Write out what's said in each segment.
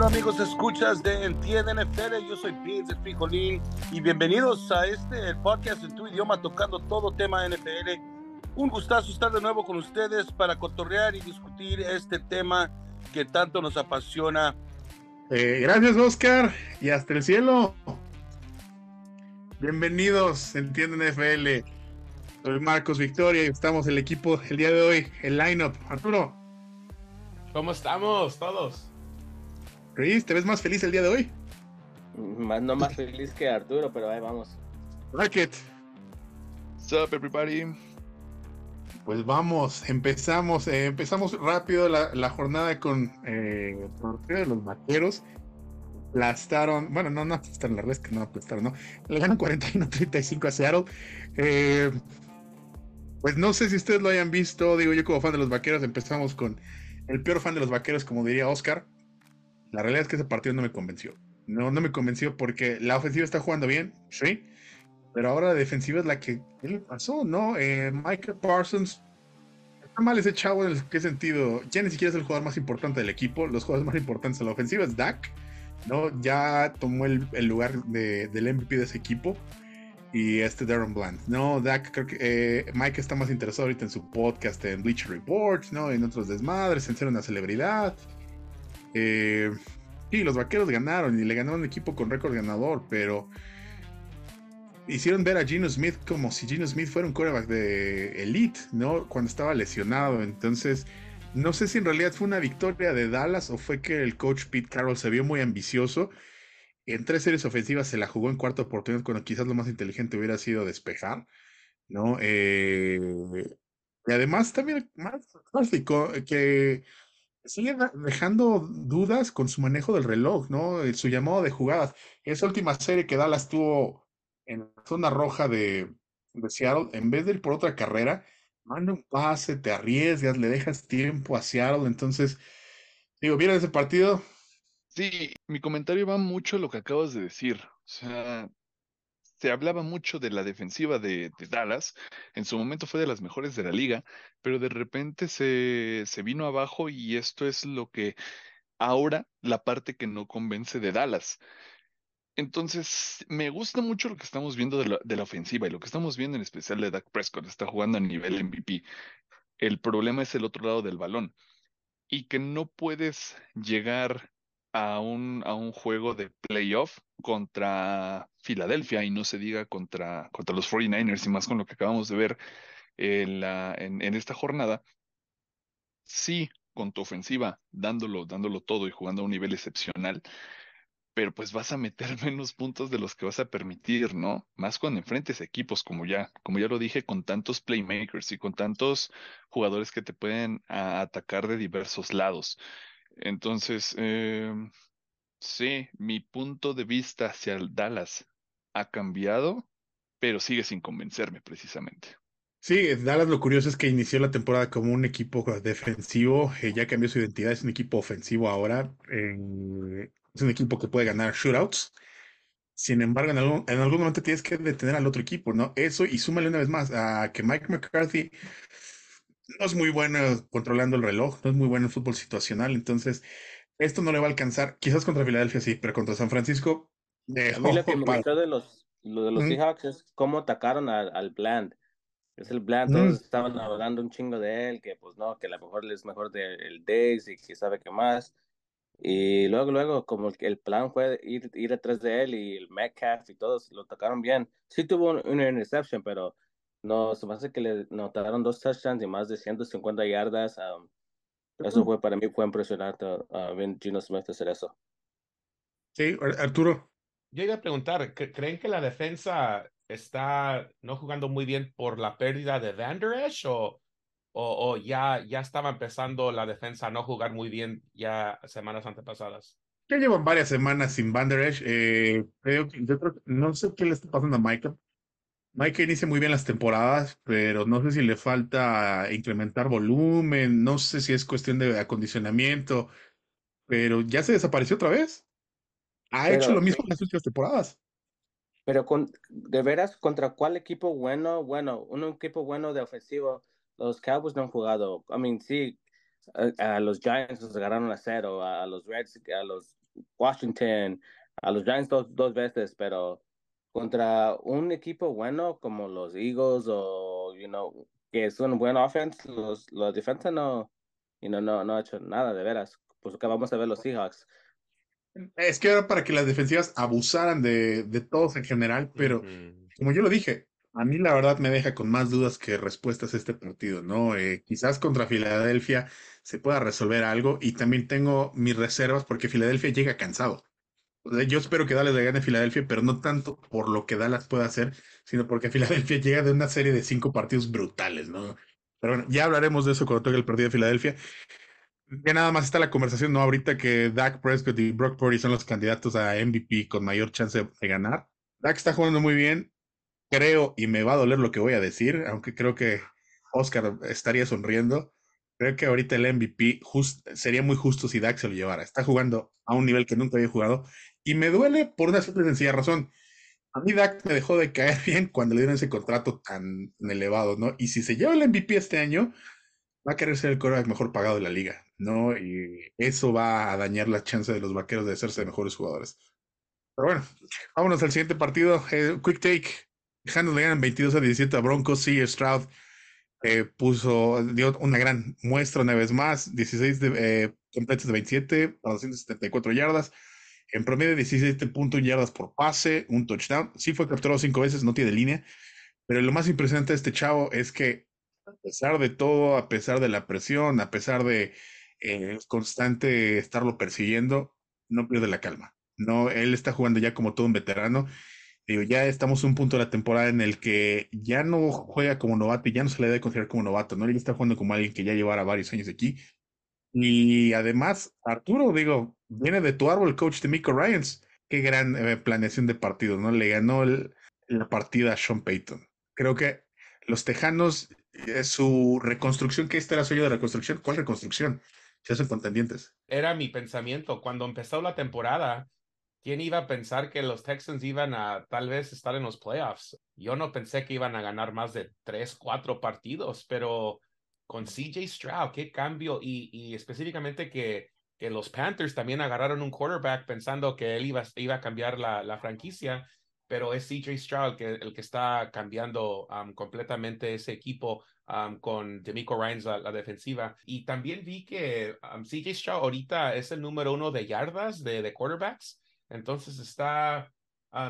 Bueno amigos, escuchas de Entiende NFL, yo soy Vince el Frijolín y bienvenidos a este podcast en tu idioma tocando todo tema NFL. Un gustazo estar de nuevo con ustedes para cotorrear y discutir este tema que tanto nos apasiona. Eh, gracias Oscar y hasta el cielo. Bienvenidos, Entiende NFL. Soy Marcos Victoria y estamos el equipo el día de hoy, el lineup. Arturo. ¿Cómo estamos todos? Chris, ¿te ves más feliz el día de hoy? Más, no más feliz que Arturo, pero ahí vamos. Rocket. What's up, everybody? Pues vamos, empezamos, eh, empezamos rápido la, jornada con eh, de los vaqueros. Aplastaron, bueno, no, no aplastaron, la verdad es que no aplastaron, ¿no? Le ganan 41-35 a Seattle. Eh, pues no sé si ustedes lo hayan visto, digo yo como fan de los vaqueros, empezamos con el peor fan de los vaqueros, como diría Oscar. La realidad es que ese partido no me convenció. No, no me convenció porque la ofensiva está jugando bien, sí. Pero ahora la defensiva es la que. ¿Qué le pasó? ¿No? Eh, Michael Parsons. Está mal ese chavo en qué sentido. Ya ni siquiera es el jugador más importante del equipo. Los jugadores más importantes de la ofensiva es Dak. ¿no? Ya tomó el, lugar del MVP de ese equipo. Y este Darren Bland. No, Dak, creo que eh, Mike está más interesado ahorita en su podcast en Bleacher Reports, ¿no? En otros desmadres, en ser una celebridad. Eh, sí, los vaqueros ganaron y le ganaron un equipo con récord ganador, pero hicieron ver a Gino Smith como si Gino Smith fuera un quarterback de elite, ¿no? Cuando estaba lesionado. Entonces, no sé si en realidad fue una victoria de Dallas o fue que el coach Pete Carroll se vio muy ambicioso. En tres series ofensivas se la jugó en cuarta oportunidad cuando quizás lo más inteligente hubiera sido despejar, ¿no? Eh, y además también más que sigue dejando dudas con su manejo del reloj, ¿no? Su llamado de jugadas. Esa última serie que Dallas tuvo en la zona roja de, Seattle, en vez de ir por otra carrera, manda un pase, te arriesgas, le dejas tiempo a Seattle. Entonces, digo, ¿vieron ese partido? Sí, mi comentario va mucho a lo que acabas de decir. O sea, se hablaba mucho de la defensiva de, Dallas, en su momento fue de las mejores de la liga, pero de repente se, vino abajo y esto es lo que ahora la parte que no convence de Dallas. Entonces, me gusta mucho lo que estamos viendo de la, de la, ofensiva y lo que estamos viendo en especial de Dak Prescott, está jugando a nivel MVP. El problema es el otro lado del balón y que no puedes llegar a un, a un juego de playoff contra Filadelfia y no se diga contra, contra los 49ers y más con lo que acabamos de ver en, la, en, esta jornada, sí, con tu ofensiva, dándolo, dándolo todo y jugando a un nivel excepcional, pero pues vas a meter menos puntos de los que vas a permitir, ¿no? Más cuando enfrentes equipos, como ya, como ya lo dije, con tantos playmakers y con tantos jugadores que te pueden atacar de diversos lados. Entonces, eh, sí, mi punto de vista hacia Dallas ha cambiado, pero sigue sin convencerme precisamente. Sí, Dallas lo curioso es que inició la temporada como un equipo defensivo, eh, ya cambió su identidad, es un equipo ofensivo ahora, es un equipo que puede ganar shootouts. Sin embargo, en algún, en algún momento tienes que detener al otro equipo, ¿no? Eso y súmale una vez más a que Mike McCarthy no es muy bueno controlando el reloj, no es muy bueno en fútbol situacional, entonces esto no le va a alcanzar. Quizás contra Filadelfia sí, pero contra San Francisco. Eh, a mí lo que me gustó de los, lo de los Seahawks es cómo atacaron al, al Bland. Es el Bland, todos estaban hablando un chingo de él, que pues no, que a lo mejor es mejor del Days y que sabe qué más. Y luego, luego, como el plan fue ir, ir atrás de él y el Metcalf y todos lo atacaron bien. Sí tuvo una interception, pero no, se me hace que le notaron dos touchdowns y más de 150 yardas. Um, eso fue para mí, fue impresionante uh, ver Gino Smith hacer eso. Sí, Arturo. Yo iba a preguntar, ¿creen que la defensa está no jugando muy bien por la pérdida de Van Der Esch o, o, ya, ya estaba empezando la defensa a no jugar muy bien ya semanas antepasadas? Ya llevan varias semanas sin Van Der Esch. Eh, no sé qué le está pasando a Michael. Mike inicia muy bien las temporadas, pero no sé si le falta incrementar volumen, no sé si es cuestión de acondicionamiento, pero ya se desapareció otra vez. Ha hecho lo mismo en las últimas temporadas. Pero con, de veras, ¿contra cuál equipo bueno? Bueno, un equipo bueno de ofensivo. Los Cowboys no han jugado. I mean, sí, a, los Giants los agarraron a cero, a, los Reds, a los Washington, a los Giants dos, dos veces, pero contra un equipo bueno como los Eagles o, you know, que es un buen offense, los, los defensa no, you know, no, no ha hecho nada de veras. Pues acá vamos a ver los Seahawks. Es que era para que las defensivas abusaran de, de todos en general, pero como yo lo dije, a mí la verdad me deja con más dudas que respuestas este partido, ¿no? Eh, quizás contra Filadelfia se pueda resolver algo y también tengo mis reservas porque Filadelfia llega cansado. Yo espero que Dallas le gane a Filadelfia, pero no tanto por lo que Dallas pueda hacer, sino porque Filadelfia llega de una serie de cinco partidos brutales, ¿no? Pero bueno, ya hablaremos de eso cuando toque el partido de Filadelfia. Ya nada más está la conversación, ¿no? Ahorita que Dak Prescott y Brock Purdy son los candidatos a MVP con mayor chance de ganar. Dak está jugando muy bien. Creo, y me va a doler lo que voy a decir, aunque creo que Oscar estaría sonriendo. Creo que ahorita el MVP sería muy justo si Dak se lo llevara. Está jugando a un nivel que nunca había jugado. Y me duele por una simple sencilla razón. A mí Dak me dejó de caer bien cuando le dieron ese contrato tan elevado, ¿no? Y si se lleva el MVP este año, va a querer ser el quarterback mejor pagado de la liga, ¿no? Y eso va a dañar la chance de los vaqueros de hacerse mejores jugadores. Pero bueno, vámonos al siguiente partido. Eh, quick take. Dejando le ganan 22 a 17 a Broncos. Sí, Stroud eh, puso, dio una gran muestra una vez más. 16 de, eh, completos de 27 para 274 yardas. En promedio 17.1 yardas por pase, un touchdown. Sí fue capturado cinco veces, no tiene línea. Pero lo más impresionante de este chavo es que a pesar de todo, a pesar de la presión, a pesar de eh, constante estarlo persiguiendo, no pierde la calma. No, él está jugando ya como todo un veterano. Digo, ya estamos en un punto de la temporada en el que ya no juega como novato y ya no se le debe considerar como novato, ¿no? Él está jugando como alguien que ya llevara varios años aquí. Y además, Arturo, digo, viene de tu árbol, coach de Miko Ryans. Qué gran eh, planeación de partido, ¿no? Le ganó la partida a Sean Payton. Creo que los Tejanos su reconstrucción, que este era suyo de reconstrucción. ¿Cuál reconstrucción? Se hacen contendientes. Era mi pensamiento. Cuando empezó la temporada, ¿quién iba a pensar que los Texans iban a tal vez estar en los playoffs? Yo no pensé que iban a ganar más de tres, cuatro partidos, pero con CJ Stroud, qué cambio y, específicamente que, los Panthers también agarraron un quarterback pensando que él iba, a cambiar la, franquicia pero es CJ Stroud que, el que está cambiando um, completamente ese equipo um, con Demico Ryans la, la, defensiva. Y también vi que um, CJ Stroud ahorita es el número uno de yardas de, de quarterbacks. Entonces está,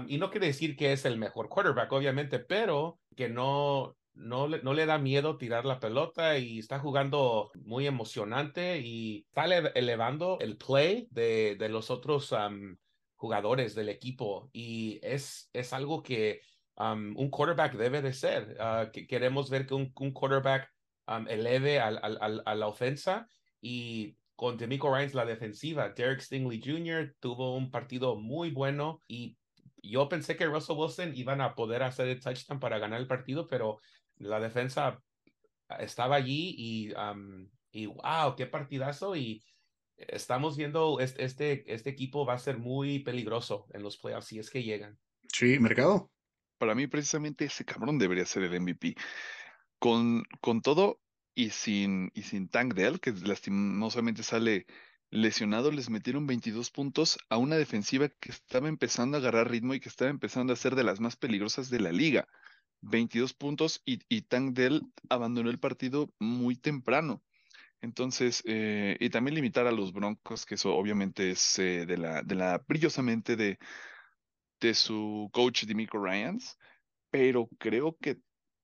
y no quiere decir que es el mejor quarterback, obviamente, pero que no, no le, no le da miedo tirar la pelota y está jugando muy emocionante y está elevando el play de, de los otros jugadores del equipo y es, es algo que un quarterback debe de ser. Ah, que queremos ver que un, un quarterback eleve al, al, a la ofensa y con Demico Ryans la defensiva. Derek Stingley Jr. tuvo un partido muy bueno y yo pensé que Russell Wilson iban a poder hacer el touchdown para ganar el partido, pero la defensa estaba allí y, y wow, qué partidazo y estamos viendo este, este, equipo va a ser muy peligroso en los playoffs si es que llegan. Sí, mercado. Para mí, precisamente ese cabrón debería ser el MVP. Con, con todo y sin, y sin Tank Dell, que lastimosamente sale lesionado, les metieron 22 puntos a una defensiva que estaba empezando a agarrar ritmo y que estaba empezando a ser de las más peligrosas de la liga. 22 puntos y, y Tank Dell abandonó el partido muy temprano. Entonces, eh, y también limitar a los Broncos, que eso obviamente es eh, de la, de la brillosamente de, de su coach Dimico Ryans, pero creo que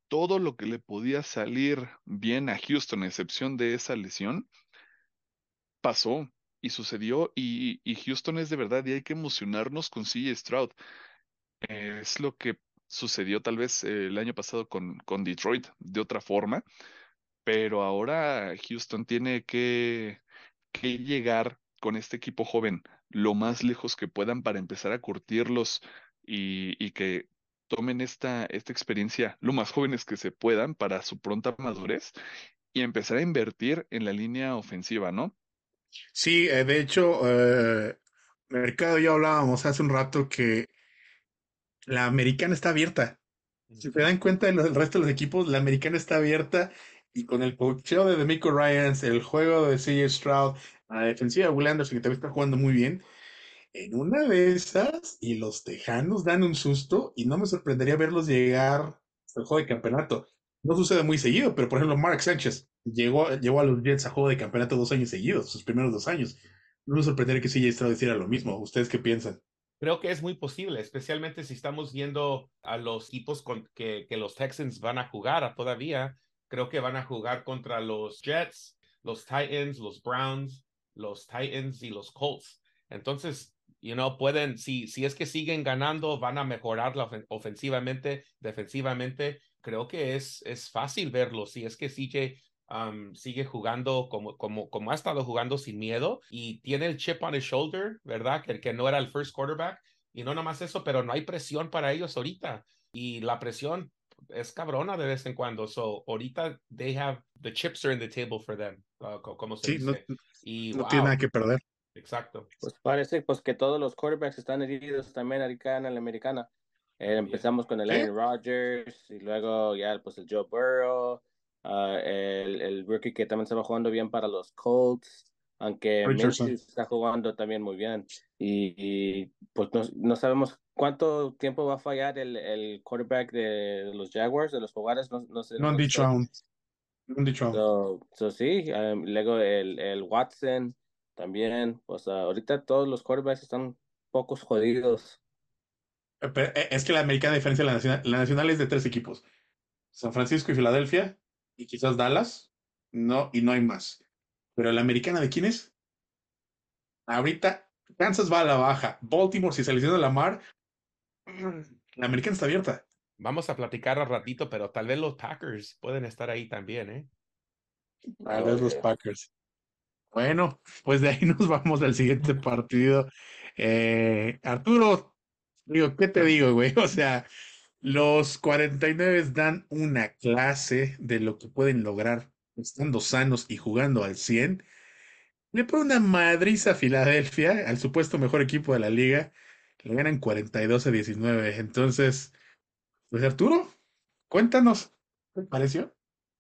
todo lo que le podía salir bien a Houston, a excepción de esa lesión, pasó y sucedió, y, y Houston es de verdad, y hay que emocionarnos con CJ Stroud. es lo que sucedió tal vez eh, el año pasado con, con Detroit de otra forma pero ahora Houston tiene que, que llegar con este equipo joven lo más lejos que puedan para empezar a curtirlos y, y que tomen esta, esta experiencia lo más jóvenes que se puedan para su pronta madurez y empezar a invertir en la línea ofensiva, ¿no? Sí, eh, de hecho, eh, Mercado ya hablábamos hace un rato que la americana está abierta. Si te dan cuenta del resto de los equipos, la americana está abierta y con el cocheo de Demico Ryans, el juego de CJ Stroud, la defensiva de Will Anderson, que también está jugando muy bien, en una de esas, y los Tejanos dan un susto, y no me sorprendería verlos llegar hasta el juego de campeonato. No sucede muy seguido, pero por ejemplo, Mark Sánchez llegó, llegó a los Jets a juego de campeonato dos años seguidos, sus primeros dos años. No me sorprendería que CJ Stroud hiciera lo mismo. ¿Ustedes qué piensan? Creo que es muy posible, especialmente si estamos viendo a los equipos que, que los Texans van a jugar todavía. Creo que van a jugar contra los Jets, los Titans, los Browns, los Titans y los Colts. Entonces, you know, pueden, si, si es que siguen ganando, van a mejorar la ofensivamente, defensivamente. Creo que es, es fácil verlo. Si es que CJ um, sigue jugando como, como, como ha estado jugando sin miedo y tiene el chip on his shoulder, ¿verdad? Que, que no era el first quarterback. Y no nomás eso, pero no hay presión para ellos ahorita. Y la presión es cabrona de vez en cuando. So, ahorita they have the chips are in the table for them, uh, como se sí, dice. No, y, no wow. tiene nada que perder. Exacto. Pues parece pues que todos los quarterbacks están heridos también ahorita en la americana. Eh, empezamos con el. Aaron Rodgers y luego ya pues el Joe Burrow, uh, el, el rookie que también estaba jugando bien para los Colts, aunque Richardson. Está jugando también muy bien. Y, y, pues no, no, sabemos cuánto tiempo va a fallar el, el quarterback de los Jaguars, de los Jaguares, no, no sé. No han dicho aún. No han dicho aún. So, so sí, um, luego el, el Watson también, pues uh, ahorita todos los quarterbacks están pocos jodidos. Pero eh, es que la americana, a diferencia de la nacional, la nacional es de tres equipos: San Francisco y Filadelfia, y quizás Dallas, no, y no hay más. Pero la americana, ¿de quién es? Ahorita, Kansas va a la baja. Baltimore, si se lesiona la mar, la americana está abierta. Vamos a platicar al ratito, pero tal vez los Packers pueden estar ahí también, ¿eh? A ver los Packers. Bueno, pues de ahí nos vamos al siguiente partido. Eh, Arturo, digo, ¿qué te digo, güey? O sea, los 49 dan una clase de lo que pueden lograr estando sanos y jugando al 100. Le pone una madriza a Filadelfia, al supuesto mejor equipo de la liga. Le ganan 42 a 19. Entonces, pues Arturo, cuéntanos, ¿qué te pareció?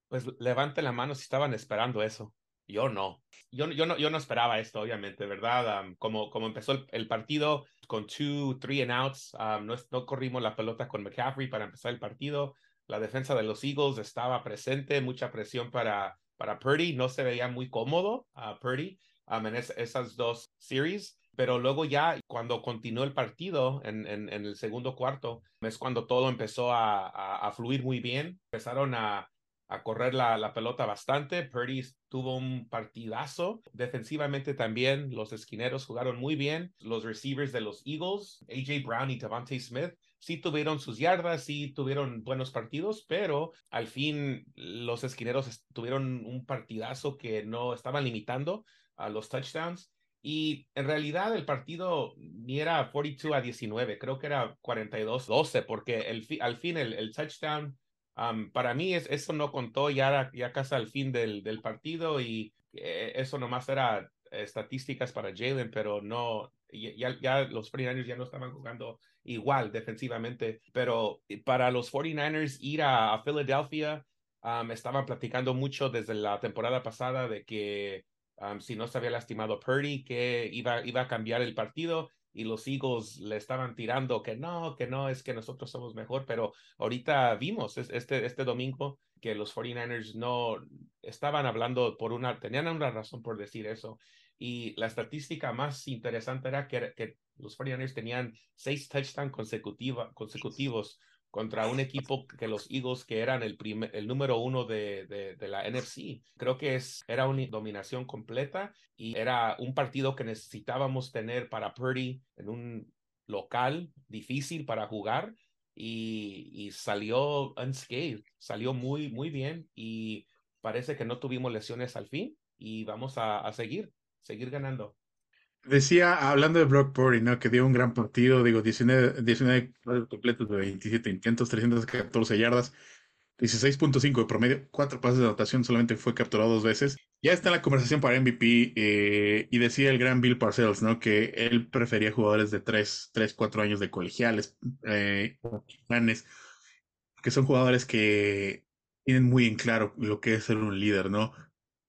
Pues levante la mano si estaban esperando eso. Yo no. Yo, yo no, yo no esperaba esto, obviamente, ¿verdad? Como, como empezó el, partido con two, three and outs, um, no, no, corrimos la pelota con McCaffrey para empezar el partido. La defensa de los Eagles estaba presente, mucha presión para, para Purdy. No se veía muy cómodo a uh, Purdy um, en es, esas dos series. Pero luego ya, cuando continuó el partido en, en, en el segundo cuarto, es cuando todo empezó a, a, a fluir muy bien. Empezaron a, a correr la, la, pelota bastante. Purdy tuvo un partidazo. Defensivamente también los esquineros jugaron muy bien. Los receivers de los Eagles, AJ Brown y Devontae Smith, sí tuvieron sus yardas, sí tuvieron buenos partidos, pero al fin los esquineros tuvieron un partidazo que no estaban limitando a los touchdowns. Y en realidad el partido ni era 42 a 19, creo que era 42-12, porque el, al fin el, el touchdown Um, para mí es, eso no contó ya, ya casi al fin del, del partido y eh, eso nomás era estadísticas para Jalen, pero no, ya, ya los 49ers ya no estaban jugando igual defensivamente, pero para los 49ers ir a, a Philadelphia, um, estaban platicando mucho desde la temporada pasada de que um, si no se había lastimado Purdy, que iba, iba a cambiar el partido y los Eagles le estaban tirando que no, que no, es que nosotros somos mejor, pero ahorita vimos este, este domingo que los 49ers no estaban hablando por una, tenían una razón por decir eso. Y la estadística más interesante era que, que los 49ers tenían seis touchdowns consecutiva, consecutivos contra un equipo que los Eagles, que eran el, primer, el número uno de, de, la NFC. Creo que es, era una dominación completa y era un partido que necesitábamos tener para Purdy en un local difícil para jugar y, y salió unscathed, salió muy, muy bien y parece que no tuvimos lesiones al fin y vamos a, a seguir, seguir ganando. Decía, hablando de Brock Purdy, ¿no? Que dio un gran partido, digo, 19, 19 completos de 27 intentos, 314 yardas, 16.5 de promedio, 4 pases de anotación, solamente fue capturado dos veces. Ya está en la conversación para MVP eh, y decía el gran Bill Parcells, ¿no? Que él prefería jugadores de 3, 3 4 años de colegiales, eh, que son jugadores que tienen muy en claro lo que es ser un líder, ¿no?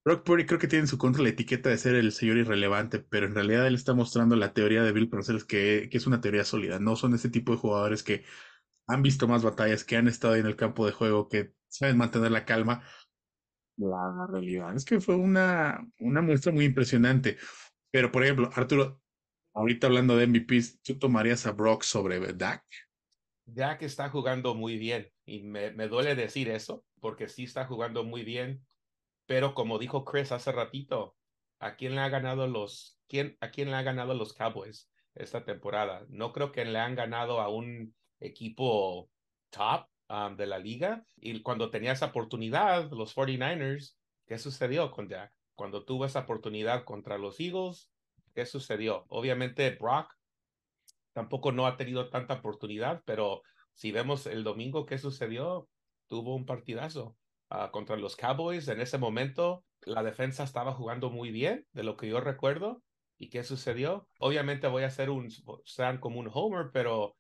Brock Purdy creo que tiene en su contra la etiqueta de ser el señor irrelevante, pero en realidad él está mostrando la teoría de Bill Parcells que, es una teoría sólida. No son ese tipo de jugadores que han visto más batallas, que han estado ahí en el campo de juego, que saben mantener la calma. La realidad es que fue una, una muestra muy impresionante. Pero, por ejemplo, Arturo, ahorita hablando de MVPs, ¿tú tomarías a Brock sobre Dak? Dak está jugando muy bien y me, me duele decir eso porque sí está jugando muy bien pero como dijo Chris hace ratito, ¿a quién le ha ganado los, quién, a quién le ha ganado los Cowboys esta temporada? No creo que le han ganado a un equipo top um, de la liga. Y cuando tenía esa oportunidad, los 49ers, ¿qué sucedió con Jack? Cuando tuvo esa oportunidad contra los Eagles, ¿qué sucedió? Obviamente Brock tampoco no ha tenido tanta oportunidad, pero si vemos el domingo qué sucedió, tuvo un partidazo. Ah, contra los Cowboys. En ese momento, la defensa estaba jugando muy bien, de lo que yo recuerdo. ¿Y qué sucedió? Obviamente voy a hacer un, sean como un homer, pero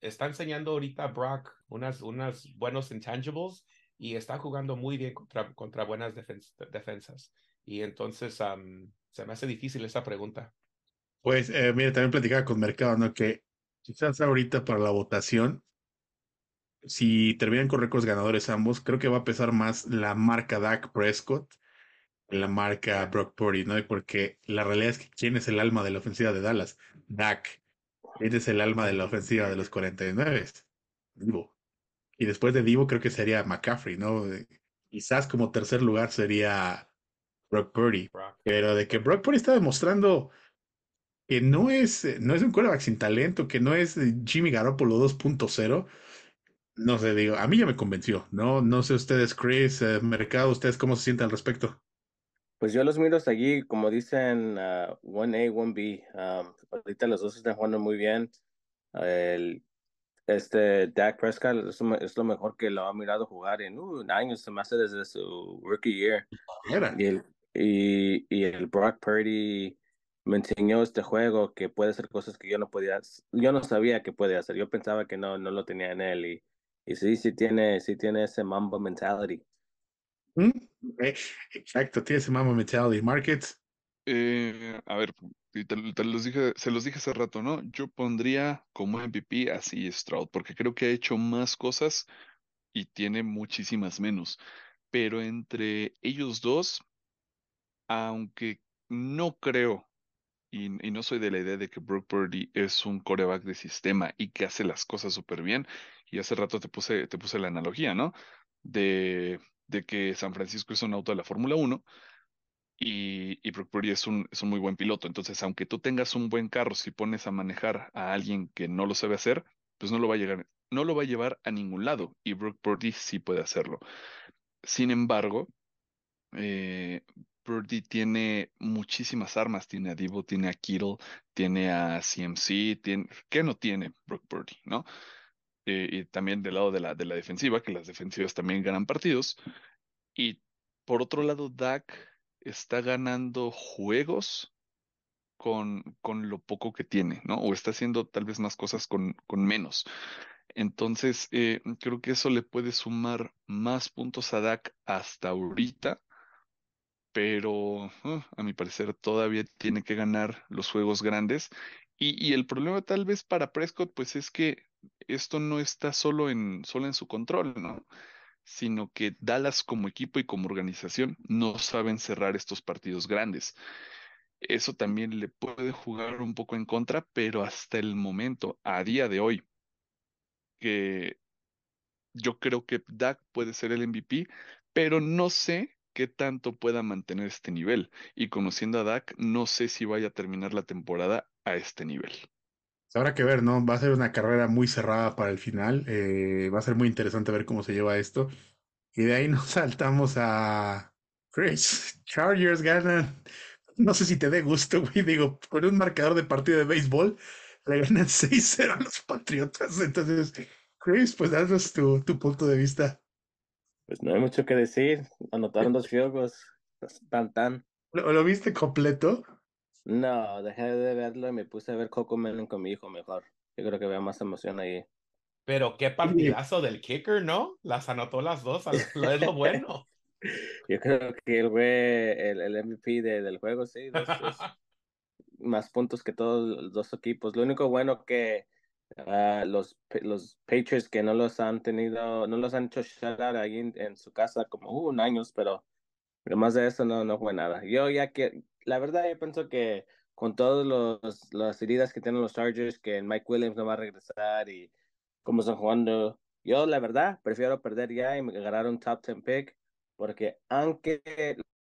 está enseñando ahorita Brock unas, unas buenos intangibles y está jugando muy bien contra, contra buenas defensas. Y entonces se me hace difícil esa pregunta. Pues, eh, mire, también platicaba con Mercado, ¿no? Que quizás ahorita para la votación si terminan con récords ganadores ambos, creo que va a pesar más la marca Dak Prescott que la marca Brock Purdy, ¿no? Porque la realidad es que ¿quién es el alma de la ofensiva de Dallas? Dak. ¿Quién es el alma de la ofensiva de los 49? Divo. Y después de Divo creo que sería McCaffrey, ¿no? Quizás como tercer lugar sería Brock Purdy. Pero de que Brock Purdy está demostrando que no es, no es un quarterback sin talento, que no es Jimmy Garoppolo 2.0, no sé, digo, a mí ya me convenció, ¿no? No sé ustedes, Chris, eh, Mercado, ¿ustedes cómo se sienten al respecto? Pues yo los miro hasta allí, como dicen, 1A, 1B. ahorita los dos están jugando muy bien. el, este Dak Prescott es, lo mejor que lo ha mirado jugar en uh, años, se me hace desde su rookie year. Y el, y, y el Brock Purdy me enseñó este juego que puede hacer cosas que yo no podía, yo no sabía que puede hacer. Yo pensaba que no, no lo tenía en él y y sí, sí tiene, sí tiene ese mambo mentality. Mm, exacto, tiene ese mambo mentality. Markets. Eh, a ver, te, los dije, se los dije hace rato, ¿no? Yo pondría como MVP así Stroud, porque creo que ha hecho más cosas y tiene muchísimas menos. Pero entre ellos dos, aunque no creo y, no soy de la idea de que Brock Purdy es un coreback de sistema y que hace las cosas súper bien. Y hace rato te puse, te puse la analogía, ¿no? De, de que San Francisco es un auto de la Fórmula 1 y, y Brock Purdy es un, es un muy buen piloto. Entonces, aunque tú tengas un buen carro, si pones a manejar a alguien que no lo sabe hacer, pues no lo va a llegar, no lo va a llevar a ningún lado. Y Brock Purdy sí puede hacerlo. Sin embargo, eh, Purdy tiene muchísimas armas. Tiene a Divo, tiene a Kittle, tiene a CMC, tiene... ¿qué no tiene Brock Purdy, no? Eh, y también del lado de la, de la defensiva, que las defensivas también ganan partidos. Y por otro lado, Dak está ganando juegos con, con lo poco que tiene, ¿no? O está haciendo tal vez más cosas con, con menos. Entonces, eh, creo que eso le puede sumar más puntos a Dak hasta ahorita pero uh, a mi parecer todavía tiene que ganar los juegos grandes. Y, el problema tal vez para Prescott, pues es que esto no está solo en, solo en su control, ¿no? Sino que Dallas como equipo y como organización no saben cerrar estos partidos grandes. Eso también le puede jugar un poco en contra, pero hasta el momento, a día de hoy, que yo creo que Dak puede ser el MVP, pero no sé qué tanto pueda mantener este nivel. Y conociendo a Dak, no sé si vaya a terminar la temporada a este nivel. Habrá que ver, ¿no? Va a ser una carrera muy cerrada para el final. Eh, va a ser muy interesante ver cómo se lleva esto. Y de ahí nos saltamos a Chris. Chargers ganan. No sé si te dé gusto, güey. Digo, con un marcador de partido de béisbol, le ganan 6-0 a los Patriotas. Entonces, Chris, pues danos tu, tu punto de vista. Pues no hay mucho que decir. Anotaron dos juegos. Tan tan. ¿Lo, viste completo? No, dejé de verlo y me puse a ver Coco Melon con mi hijo mejor. Yo creo que veo más emoción ahí. Pero qué partidazo del kicker, ¿no? Las anotó las dos, es lo bueno. Yo creo que él fue el, el MVP de, del juego, sí. más puntos que todos los dos equipos. Lo único bueno que uh, los, los Patriots que no los han tenido, no los han hecho shutout ahí en, en, su casa como uh, un años, pero además de eso no, no fue nada. Yo ya que, la verdad yo pienso que con todas las heridas que tienen los Chargers, que Mike Williams no va a regresar y cómo están jugando, yo la verdad prefiero perder ya y ganar un top 10 pick, porque aunque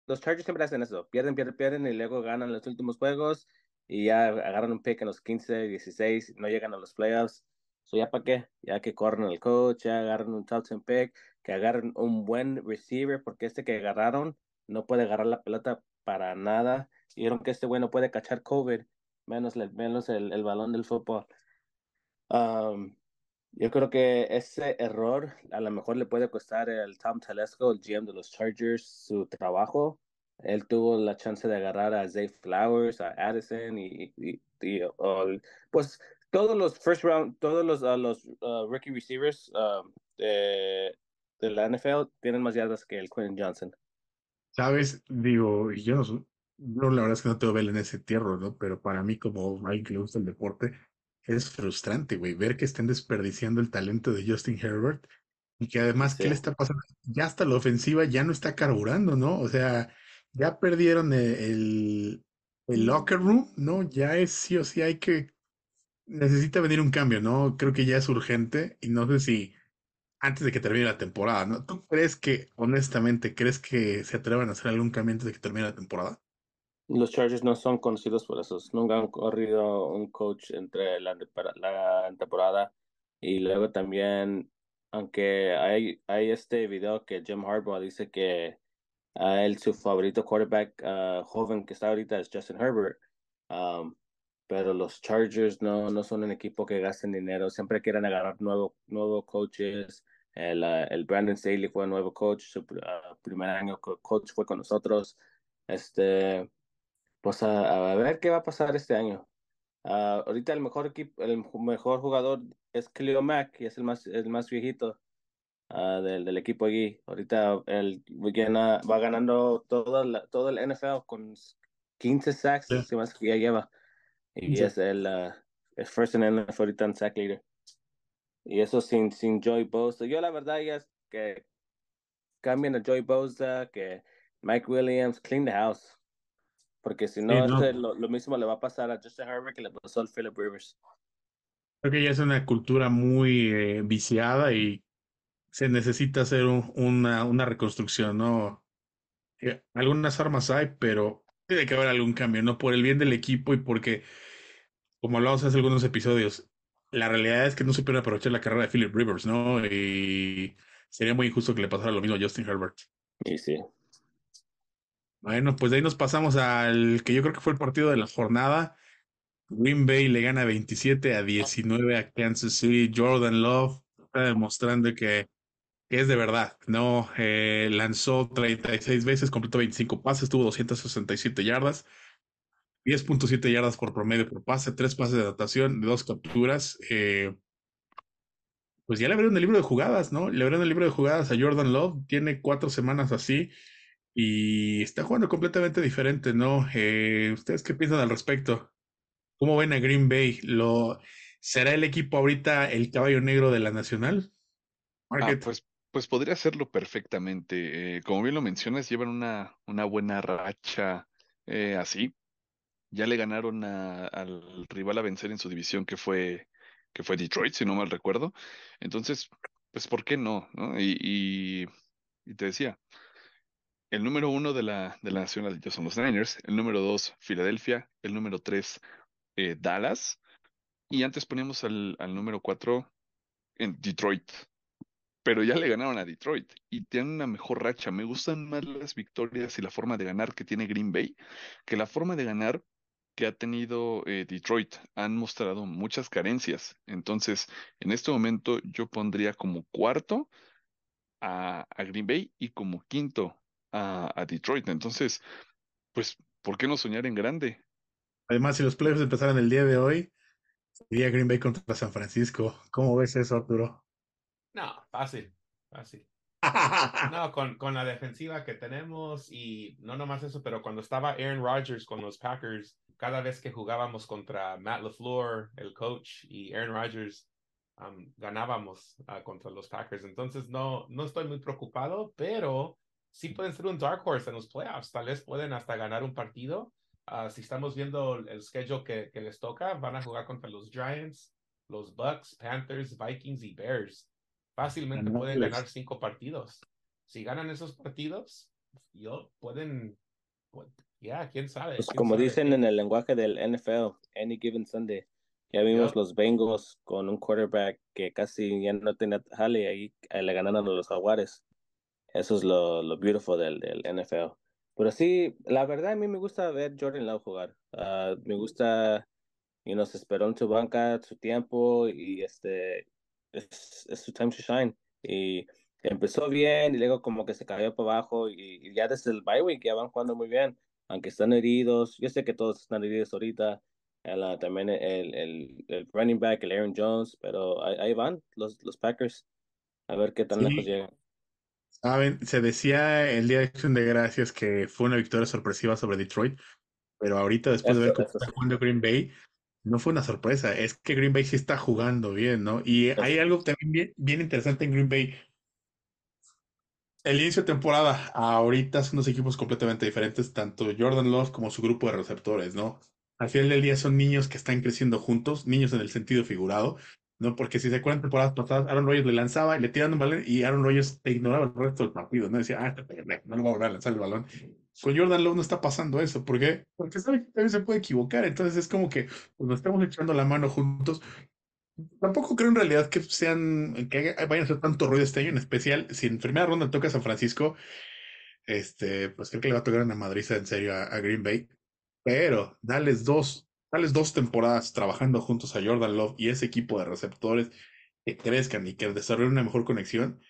los Chargers siempre hacen eso, pierden, pierden, pierden y luego ganan los últimos juegos y ya agarran un pick en los 15, 16, no llegan a los playoffs. So ya para qué, ya que corren al coach, ya agarran un top 10 pick, que agarren un buen receiver, porque este que agarraron no puede agarrar la pelota para nada. Y vieron que este güey puede cachar COVID, menos, menos el, el balón del fútbol. Um, yo creo que ese error a lo mejor le puede costar al Tom Telesco, el GM de los Chargers, su trabajo, él tuvo la chance de agarrar a Zay Flowers, a Addison y, y, pues todos los first round, todos los, uh, los rookie receivers um, de, de, la NFL tienen más yardas que el Quinn Johnson. Sabes, digo, yo no, la verdad es que no te ver en ese tierro, ¿no? Pero para mí, como alguien que le gusta el deporte, es frustrante, güey, ver que estén desperdiciando el talento de Justin Herbert y que además, ¿qué le está pasando? Ya hasta la ofensiva ya no está carburando, ¿no? O sea, ya perdieron e-, el, el, locker room, ¿no? Ya es sí o sí hay que, necesita venir un cambio, ¿no? Creo que ya es urgente y no sé si antes de que termine la temporada, ¿no? ¿Tú crees que, honestamente, crees que se atrevan a hacer algún cambio antes de que termine la temporada? Los Chargers no son conocidos por eso. Nunca han corrido un coach entre la, temporada y luego también, aunque hay, hay este video que Jim Harbaugh dice que Uh, él, su favorito quarterback uh, joven que está ahorita es Justin Herbert. Um, pero los Chargers no, no son un equipo que gasten dinero. Siempre quieren agarrar nuevos nuevo coaches. El, uh, el Brandon Staley fue nuevo coach. Su primer año coach fue con nosotros. Este, pues a, a ver qué va a pasar este año. ahorita el mejor equipo, el mejor jugador es Cleo Mack, y es el más, el más viejito. Ah, del, del, equipo aquí. Ahorita él va ganando todo, todo el NFL con 15 sacks, sí. más que ya lleva. Y es el, uh, first in NFL ahorita en sack leader. Y eso sin, sin Joy Bosa. Yo la verdad ya es que cambien a Joy Bosa, que Mike Williams, clean the house. Porque si no, este, lo, lo, mismo le va a pasar a Justin Herbert que le pasó al Philip Rivers. Creo que ya es una cultura muy eh, viciada y se necesita hacer una, una, reconstrucción, ¿no? Eh, algunas armas hay, pero tiene que haber algún cambio, ¿no? Por el bien del equipo y porque, como hablamos hace algunos episodios, la realidad es que no se puede aprovechar la carrera de Philip Rivers, ¿no? Y sería muy injusto que le pasara lo mismo a Justin Herbert. Sí, sí. Bueno, pues de ahí nos pasamos al que yo creo que fue el partido de la jornada. Green Bay le gana 27 a 19 a Kansas City. Jordan Love está demostrando que que es de verdad, ¿no? Eh, lanzó 36 veces, completó 25 pases, tuvo 267 yardas, 10.7 yardas por promedio por pase, 3 pases de adaptación, dos capturas. Eh, pues ya le abrieron el libro de jugadas, ¿no? Le abrieron el libro de jugadas a Jordan Love, tiene cuatro semanas así y está jugando completamente diferente, ¿no? Eh, ¿Ustedes qué piensan al respecto? ¿Cómo ven a Green Bay? ¿Lo, ¿Será el equipo ahorita el caballo negro de la Nacional? Ah, pues pues podría hacerlo perfectamente. Eh, como bien lo mencionas, llevan una, una buena racha eh, así. Ya le ganaron al rival a vencer en su división, que fue, que fue Detroit, si no mal recuerdo. Entonces, pues, ¿por qué no? Y, te decía, el número uno de la, de la nacional son los Niners, el número dos, Filadelfia, el número tres, eh, Dallas, y antes poníamos al número cuatro en Detroit pero ya le ganaron a Detroit y tienen una mejor racha. Me gustan más las victorias y la forma de ganar que tiene Green Bay que la forma de ganar que ha tenido eh, Detroit. Han mostrado muchas carencias. Entonces, en este momento yo pondría como cuarto a, Green Bay y como quinto a, a, Detroit. Entonces, pues, ¿por qué no soñar en grande? Además, si los playoffs empezaran el día de hoy, Sería Green Bay contra San Francisco. ¿Cómo ves eso, Arturo? No, fácil, fácil. No, con, con la defensiva que tenemos y no nomás eso, pero cuando estaba Aaron Rodgers con los Packers, cada vez que jugábamos contra Matt LaFleur, el coach, y Aaron Rodgers, um, ganábamos uh, contra los Packers. Entonces no, no estoy muy preocupado, pero sí pueden ser un dark horse en los playoffs. Tal vez pueden hasta ganar un partido. Uh, si estamos viendo el schedule que, que les toca, van a jugar contra los Giants, los Bucks, Panthers, Vikings y Bears fácilmente pueden ganar cinco partidos. Si ganan esos partidos, yo pueden, ya, quién sabe. Pues como dicen en el lenguaje del NFL, any given Sunday, ya vimos los Bengals con un quarterback que casi ya no tenía jale ahí le ganaron a los Jaguares. Eso es lo, lo beautiful del, del NFL. Pero sí, la verdad a mí me gusta ver Jordan Love jugar. Uh, me gusta, y nos esperó en su banca su tiempo y este es, su time to shine. Y empezó bien y luego como que se cayó para abajo y, ya desde el bye week ya van jugando muy bien, aunque están heridos. Yo sé que todos están heridos ahorita. El, también el, el, el, running back, el Aaron Jones, pero ahí, van los, los Packers. A ver qué tan lejos llegan. Saben, se decía el día de acción de gracias que fue una victoria sorpresiva sobre Detroit, pero ahorita después de ver cómo está jugando Green Bay, no fue una sorpresa, es que Green Bay sí está jugando bien, ¿no? Y hay algo también bien, interesante en Green Bay. El inicio de temporada, ahorita son dos equipos completamente diferentes, tanto Jordan Love como su grupo de receptores, ¿no? Al final del día son niños que están creciendo juntos, niños en el sentido figurado, ¿no? Porque si se acuerdan temporadas pasadas, Aaron Rodgers le lanzaba y le tiraban un balón y Aaron Rodgers te ignoraba el resto del partido, ¿no? Decía, ah, no le voy a volver a lanzar el balón. Con Jordan Love no está pasando eso. ¿Por qué? Porque sabe que también se puede equivocar. Entonces es como que pues, nos estamos echando la mano juntos. Tampoco creo en realidad que sean, que vayan a hacer tanto ruido este año, en especial si en primera ronda toca San Francisco, este, pues creo que le va a tocar una madriza en serio a, Green Bay. Pero dales dos, dales dos temporadas trabajando juntos a Jordan Love y ese equipo de receptores que crezcan y que desarrollen una mejor conexión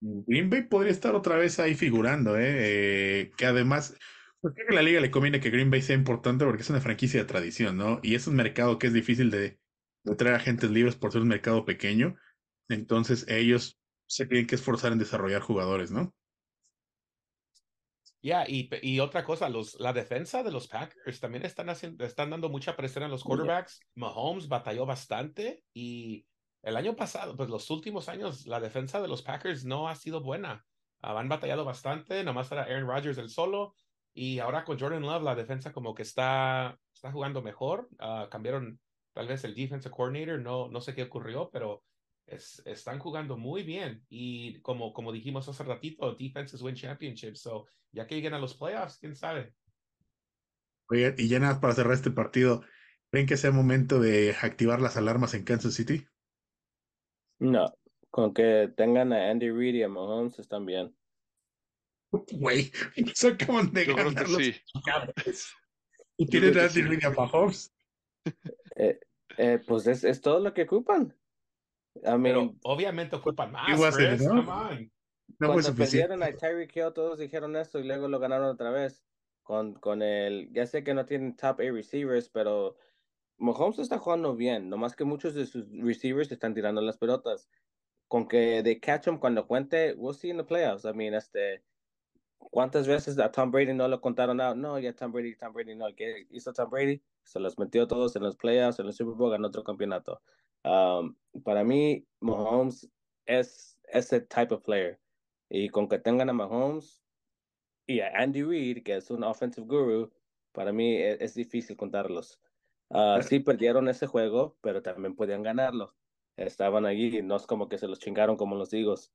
Green Bay podría estar otra vez ahí figurando, ¿eh? eh que además, pues creo que la liga le conviene que Green Bay sea importante porque es una franquicia de tradición, ¿no? Y es un mercado que es difícil de, de traer agentes libres por ser un mercado pequeño. Entonces ellos se tienen que esforzar en desarrollar jugadores, ¿no? Ya, y, y, otra cosa, los, la defensa de los Packers también están, haciendo, están dando mucha presión a los quarterbacks. Mahomes batalló bastante y el año pasado, pues los últimos años, la defensa de los Packers no ha sido buena. Ah, han batallado bastante, nomás era Aaron Rodgers el solo. Y ahora con Jordan Love, la defensa como que está, está jugando mejor. Uh, cambiaron tal vez el defensive coordinator, no, no sé qué ocurrió, pero es, están jugando muy bien. Y como, como dijimos hace ratito, defenses win championships. So, ya que lleguen a los playoffs, quién sabe. Oye, y ya nada para cerrar este partido, ¿creen que sea momento de activar las alarmas en Kansas City? No, con que tengan a Andy Reid y a Mahomes están bien. Güey, se acaban de ganar los sí. ¿Y tienen a Andy Reid y a Mahomes? Eh, eh, pues es, es, todo lo que ocupan. I mean, Pero obviamente ocupan más. Chris, ¿no? No Cuando perdieron a Tyreek Hill, todos dijeron esto y luego lo ganaron otra vez. Con, con el, ya sé que no tienen top A receivers, pero Mahomes está jugando bien, nomás que muchos de sus receivers están tirando las pelotas. Con que de catch him cuando cuente, we'll see in the playoffs. I mean, este, ¿cuántas veces a Tom Brady no lo contaron out? No, ya Tom Brady, Tom Brady, no. ¿Qué hizo Tom Brady? Se los metió todos en los playoffs, en el Super Bowl, ganó otro campeonato. Um, para mí, Mahomes es ese type of player. Y con que tengan a Mahomes y a Andy Reid, que es un offensive guru, para mí es, es difícil contarlos. Uh, sí perdieron ese juego, pero también podían ganarlo. Estaban allí, no es como que se los chingaron como los Eagles.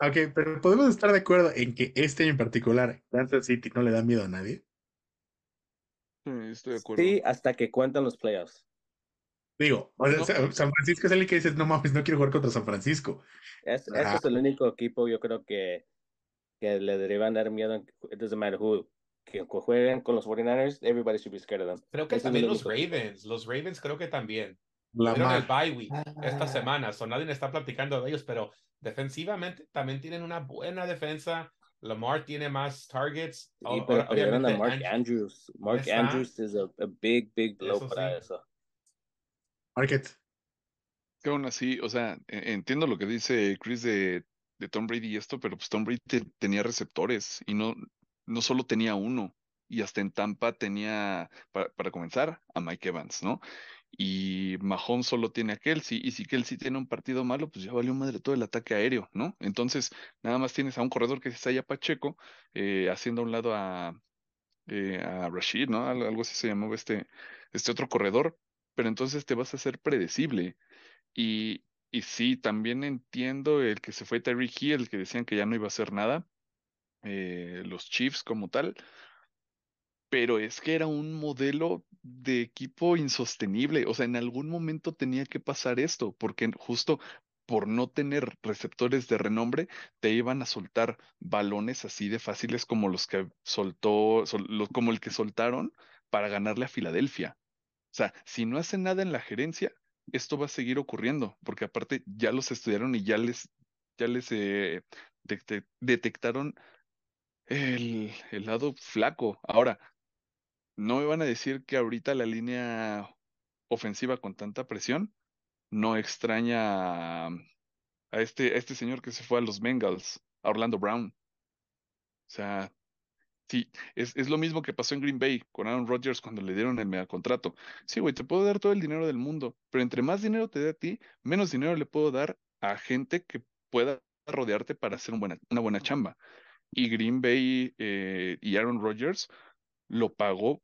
Ok, pero podemos estar de acuerdo en que este en particular, Kansas City no le da miedo a nadie. Sí, estoy de acuerdo. Sí, hasta que cuentan los playoffs. Digo, San Francisco es el que dice, no mames, no quiero jugar contra San Francisco. Es, ese es el único equipo, yo creo que, que le deberían dar miedo, it doesn't matter who que jueguen con los 49ers, everybody should be scared of them. Creo que también los Ravens, los Ravens creo que también. La el bye week esta ah. semana, so nadie está platicando de ellos, pero defensivamente también tienen una buena defensa. Lamar tiene más targets. Y pero a Mark Andrews. Mark Andrews es a, big, big blow para eso. Market. Que aún así, o sea, e- entiendo lo que dice Chris de, de Tom Brady y esto, pero pues Tom Brady te- tenía receptores y no, no solo tenía uno. Y hasta en Tampa tenía, para, para comenzar, a Mike Evans, ¿no? Y Mahomes solo tiene a Kelsey. Y si Kelsey tiene un partido malo, pues ya valió madre todo el ataque aéreo, ¿no? Entonces, nada más tienes a un corredor que es Isaiah Pacheco, eh, haciendo a un lado a, eh, Rashid, ¿no? Algo, algo así se llamaba este, este otro corredor. Pero entonces te vas a hacer predecible. Y, y sí, también entiendo el que se fue Tyreek Hill, que decían que ya no iba a hacer nada, eh, los Chiefs como tal, pero es que era un modelo de equipo insostenible. O sea, en algún momento tenía que pasar esto, porque justo por no tener receptores de renombre, te iban a soltar balones así de fáciles como los que soltó, como el que soltaron para ganarle a Filadelfia. O sea, si no hacen nada en la gerencia, esto va a seguir ocurriendo, porque aparte ya los estudiaron y ya les, ya les eh, detec- detectaron el, el lado flaco. Ahora, no me van a decir que ahorita la línea ofensiva con tanta presión no extraña a, este, este señor que se fue a los Bengals, a Orlando Brown. O sea, Sí, es, es lo mismo que pasó en Green Bay con Aaron Rodgers cuando le dieron el megacontrato. Sí, güey, te puedo dar todo el dinero del mundo, pero entre más dinero te dé a ti, menos dinero le puedo dar a gente que pueda rodearte para hacer buena- una buena chamba. Y Green Bay eh, y Aaron Rodgers lo pagó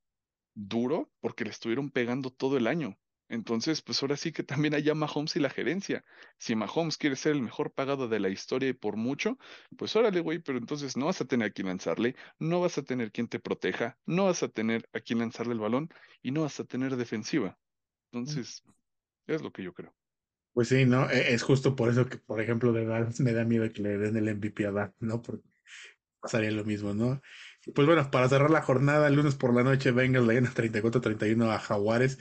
duro porque le estuvieron pegando todo el año. Entonces, pues ahora sí que también allá Mahomes y la gerencia. Si Mahomes quiere ser el mejor pagado de la historia y por mucho, pues órale, güey, pero entonces no vas a tener a quien lanzarle, no vas a tener quien te proteja, no vas a tener a quien lanzarle el balón y no vas a tener defensiva. Entonces, es lo que yo creo. Pues sí, ¿no? E- Es justo por eso que, por ejemplo, de Dallas me da miedo que le den el MVP a Dak, ¿no? Porque pasaría lo mismo, ¿no? Pues bueno, para cerrar la jornada, el lunes por la noche, Bengals le gana 34-31 a Jaguares.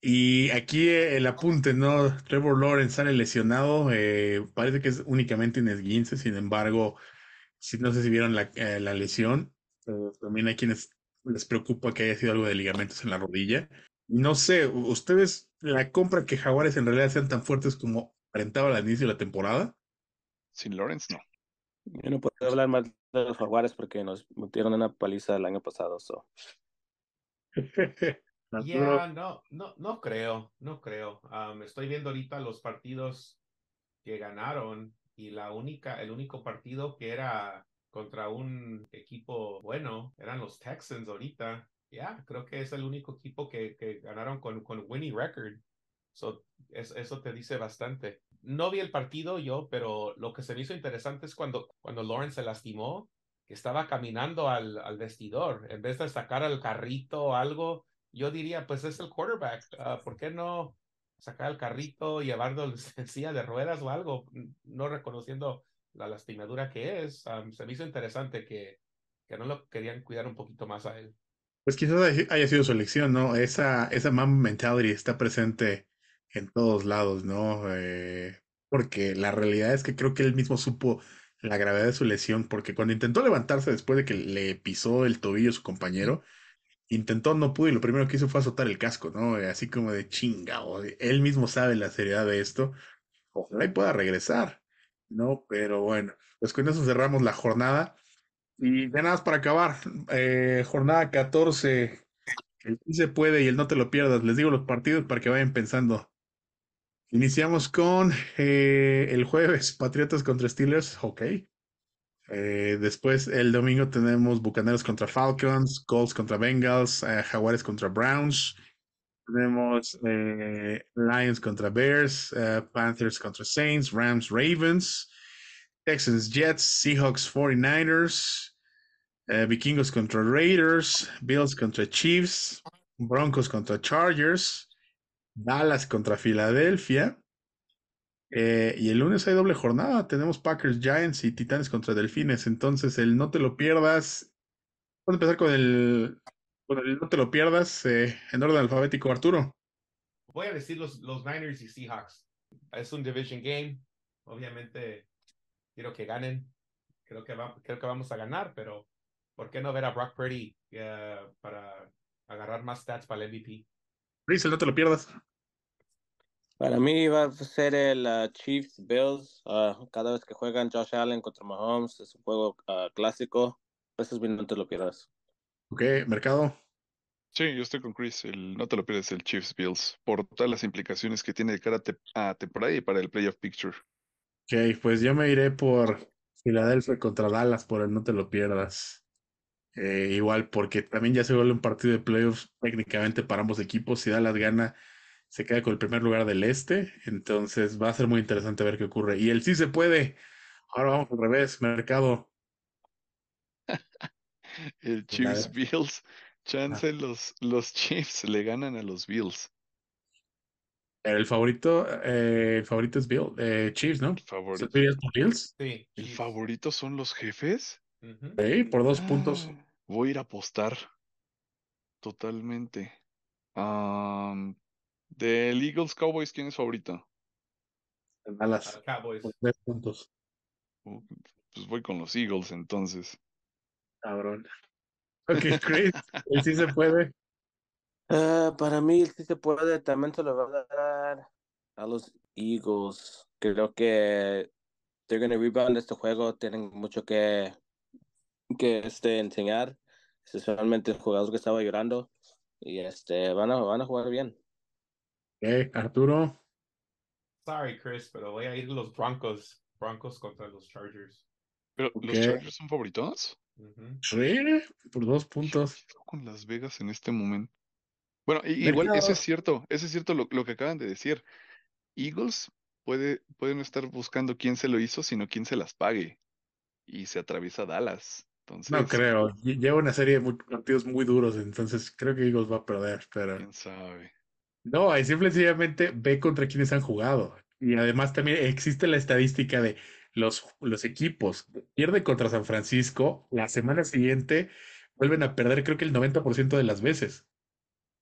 Y aquí eh, el apunte, ¿no? Trevor Lawrence sale lesionado, eh, parece que es únicamente un esguince, sin embargo, si no sé si vieron la, eh, la lesión, también hay quienes les preocupa que haya sido algo de ligamentos en la rodilla. No sé, ¿ustedes la compra que Jaguares en realidad sean tan fuertes como aparentaba al inicio de la temporada? Sin Lawrence, no. Yo no puedo hablar más de los jaguares porque nos metieron una paliza el año pasado. So. Yeah, no, no, no creo, no creo. Um, estoy viendo ahorita los partidos que ganaron y la única, el único partido que era contra un equipo bueno eran los Texans ahorita. Ya, creo que es el único equipo que, que ganaron con, con winning record. So, es- eso te dice bastante. No vi el partido yo, pero lo que se me hizo interesante es cuando, cuando se lastimó, que estaba caminando al, vestidor, en vez de sacar al carrito o algo, yo diría, pues es el quarterback, ah, ¿por qué no sacar el carrito llevarlo en silla de ruedas o algo, no reconociendo la lastimadura que es? Um, se me hizo interesante que, que no lo querían cuidar un poquito más a él. Pues quizás haya sido su elección, ¿no? Esa, esa mama mentality está presente en todos lados, ¿no? Eh, porque la realidad es que creo que él mismo supo la gravedad de su lesión, porque cuando intentó levantarse después de que le pisó el tobillo a su compañero, intentó, no pudo, y lo primero que hizo fue azotar el casco, ¿no? Eh, Así como de chingao. Él mismo sabe la seriedad de esto. Ojalá y pueda regresar, ¿no? Pero bueno, pues con eso cerramos la jornada. Y ya nada más para acabar, eh, jornada 14, el sí se puede y el no te lo pierdas. Les digo los partidos para que vayan pensando. Iniciamos con eh, el jueves, Patriotas contra Steelers, ok. Eh, después el domingo tenemos Bucaneros contra Falcons, Colts contra Bengals, eh, Jaguares contra Browns. Tenemos Lions contra Bears, Panthers contra Saints, Rams, Ravens, Texans, Jets, Seahawks, 49ers. Eh, Vikingos contra Raiders, Bills contra Chiefs, Broncos contra Chargers, Dallas contra Filadelfia. Eh, y el lunes hay doble jornada. Tenemos Packers, Giants y Titanes contra Delfines. Entonces, el no te lo pierdas. Vamos a empezar con el, con el no te lo pierdas eh, en orden alfabético, Arturo. Voy a decir los, los Niners y Seahawks. Es un division game. Obviamente quiero que ganen. Creo que, creo que vamos a ganar, pero ¿por qué no ver a Brock Purdy eh, para agarrar más stats para el MVP? Chris, el no te lo pierdas. Para mí va a ser el uh, Chiefs Bills. Uh, cada vez que juegan Josh Allen contra Mahomes es un juego uh, clásico. Ese es bien, no te lo pierdas. Ok, mercado. Sí, yo estoy con Chris. El, no te lo pierdas el Chiefs Bills por todas las implicaciones que tiene de cara a temporada y para el playoff picture. Ok, pues yo me iré por Filadelfia contra Dallas por el no te lo pierdas. Eh, igual, porque también ya se vuelve un partido de playoffs técnicamente para ambos equipos. Si Dallas gana, se queda con el primer lugar del este. Entonces va a ser muy interesante ver qué ocurre. Y el sí se puede. Ahora vamos al revés, mercado. el Chiefs Bills. Chance los, los Chiefs le ganan a los Bills. El favorito, eh, el favorito es Bill, eh, Chiefs, ¿no? El favorito. Bills? Sí. ¿El favorito son los jefes? Sí, por dos puntos. Ah, voy a ir a apostar. Totalmente. Um, del Eagles Cowboys, ¿quién es favorito? Dallas. Cowboys. Por tres puntos. Uh, pues voy con los Eagles entonces. Cabrón. Ok, Chris, ¿y sí se puede? Uh, para mí sí se puede, también se lo va a dar a los Eagles. Creo que they're gonna rebound este juego, tienen mucho que, que este, enseñar, especialmente el jugador que estaba llorando, y este van a, van a jugar bien. Ok, Arturo. Sorry, Chris, pero voy a ir los Broncos. Broncos contra los Chargers. ¿Pero los Chargers son favoritos? Sí, por dos puntos. ¿Qué hago con Las Vegas en este momento? Bueno, igual, eso es cierto, eso es cierto lo, lo que acaban de decir. Eagles puede, puede no estar buscando quién se lo hizo, sino quién se las pague. Y se atraviesa Dallas. Entonces, No creo. Lle- Lleva una serie de partidos muy duros, entonces creo que Eagles va a perder, pero quién sabe. no, ahí simple y sencillamente ve contra quienes han jugado. Y además también existe la estadística de los, los equipos pierden contra San Francisco, la semana siguiente vuelven a perder creo que el 90% de las veces.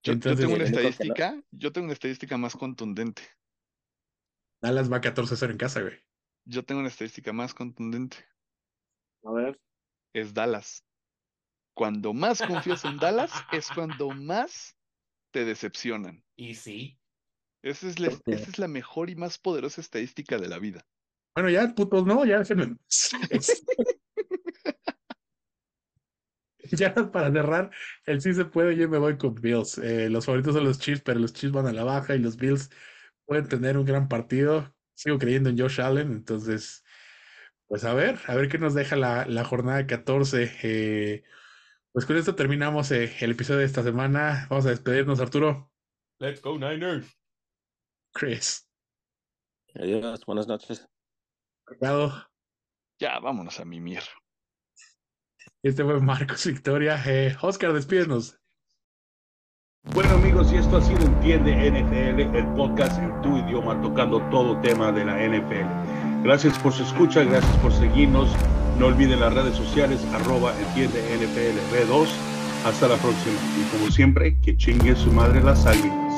Yo, yo Entonces, tengo una no- estadística, yo tengo una estadística más contundente. Dallas va 14-0 en casa, güey. Yo tengo una estadística más contundente. A ver. Es Dallas. Cuando más confías en Dallas es cuando más te decepcionan. Y sí. Esa es la, esa es la mejor y más poderosa estadística de la vida. Bueno, ya, putos, no, ya se me- Ya para cerrar, el sí se puede, yo me voy con Bills. Eh, los favoritos son los Chiefs, pero los Chiefs van a la baja y los Bills pueden tener un gran partido. Sigo creyendo en Josh Allen, entonces, pues a ver, a ver qué nos deja la, la jornada 14. Eh, pues con esto terminamos eh, el episodio de esta semana. Vamos a despedirnos, Arturo, Let's go Niners. Chris, Adiós, buenas noches. Ricardo. Ya, vámonos a mimir. Este fue Marcos Victoria. Eh, Oscar, despídenos. Bueno amigos, y esto ha sido Entiende NFL, el podcast en tu idioma tocando todo tema de la NFL. Gracias por su escucha, gracias por seguirnos. No olviden las redes sociales, arroba Entiende NFL B2. Hasta la próxima. Y como siempre, que chingue su madre las águilas.